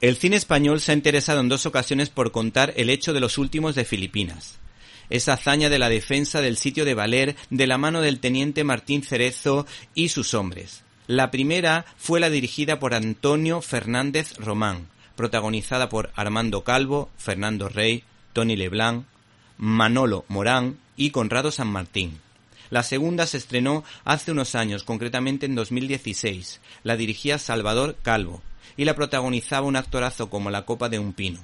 El cine español se ha interesado en dos ocasiones por contar el hecho de los últimos de Filipinas. Esa hazaña de la defensa del sitio de Valer de la mano del teniente Martín Cerezo y sus hombres. La primera fue la dirigida por Antonio Fernández Román, protagonizada por Armando Calvo, Fernando Rey, Tony Leblanc, Manolo Morán y Conrado San Martín. La segunda se estrenó hace unos años, concretamente en 2016. La dirigía Salvador Calvo y la protagonizaba un actorazo como la copa de un pino.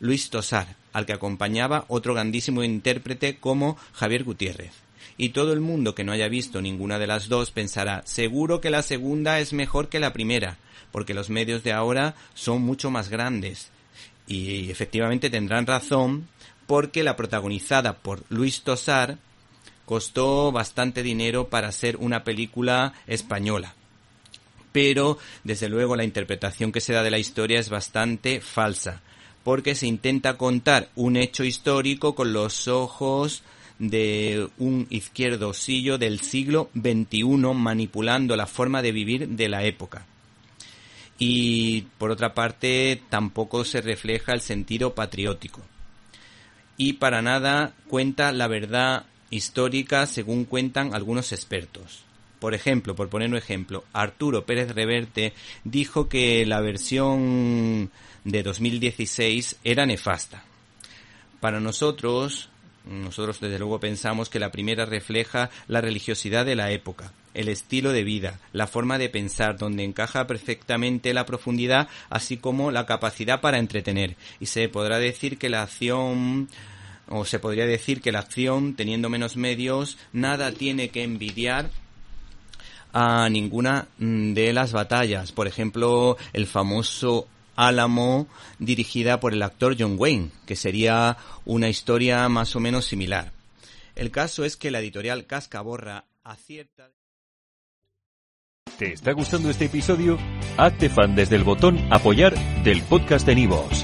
Luis Tosar, al que acompañaba otro grandísimo intérprete como Javier Gutiérrez. Y todo el mundo que no haya visto ninguna de las dos pensará seguro que la segunda es mejor que la primera, porque los medios de ahora son mucho más grandes. Y efectivamente tendrán razón porque la protagonizada por Luis Tosar costó bastante dinero para ser una película española. Pero, desde luego, la interpretación que se da de la historia es bastante falsa, porque se intenta contar un hecho histórico con los ojos de un izquierdosillo del siglo XXI manipulando la forma de vivir de la época. Y por otra parte tampoco se refleja el sentido patriótico. Y para nada cuenta la verdad histórica según cuentan algunos expertos. Por ejemplo, por poner un ejemplo, Arturo Pérez Reverte dijo que la versión de 2016 era nefasta. Para nosotros, nosotros desde luego pensamos que la primera refleja la religiosidad de la época, el estilo de vida, la forma de pensar, donde encaja perfectamente la profundidad, así como la capacidad para entretener. Y se podrá decir que la acción o se podría decir que la acción, teniendo menos medios, nada tiene que envidiar a ninguna mm, de las batallas. Por ejemplo, el famoso Álamo dirigida por el actor John Wayne, que sería una historia más o menos similar. El caso es que la editorial Cascaborra acierta. ¿Te está gustando este episodio? Hazte fan desde el botón apoyar del podcast de Nivos.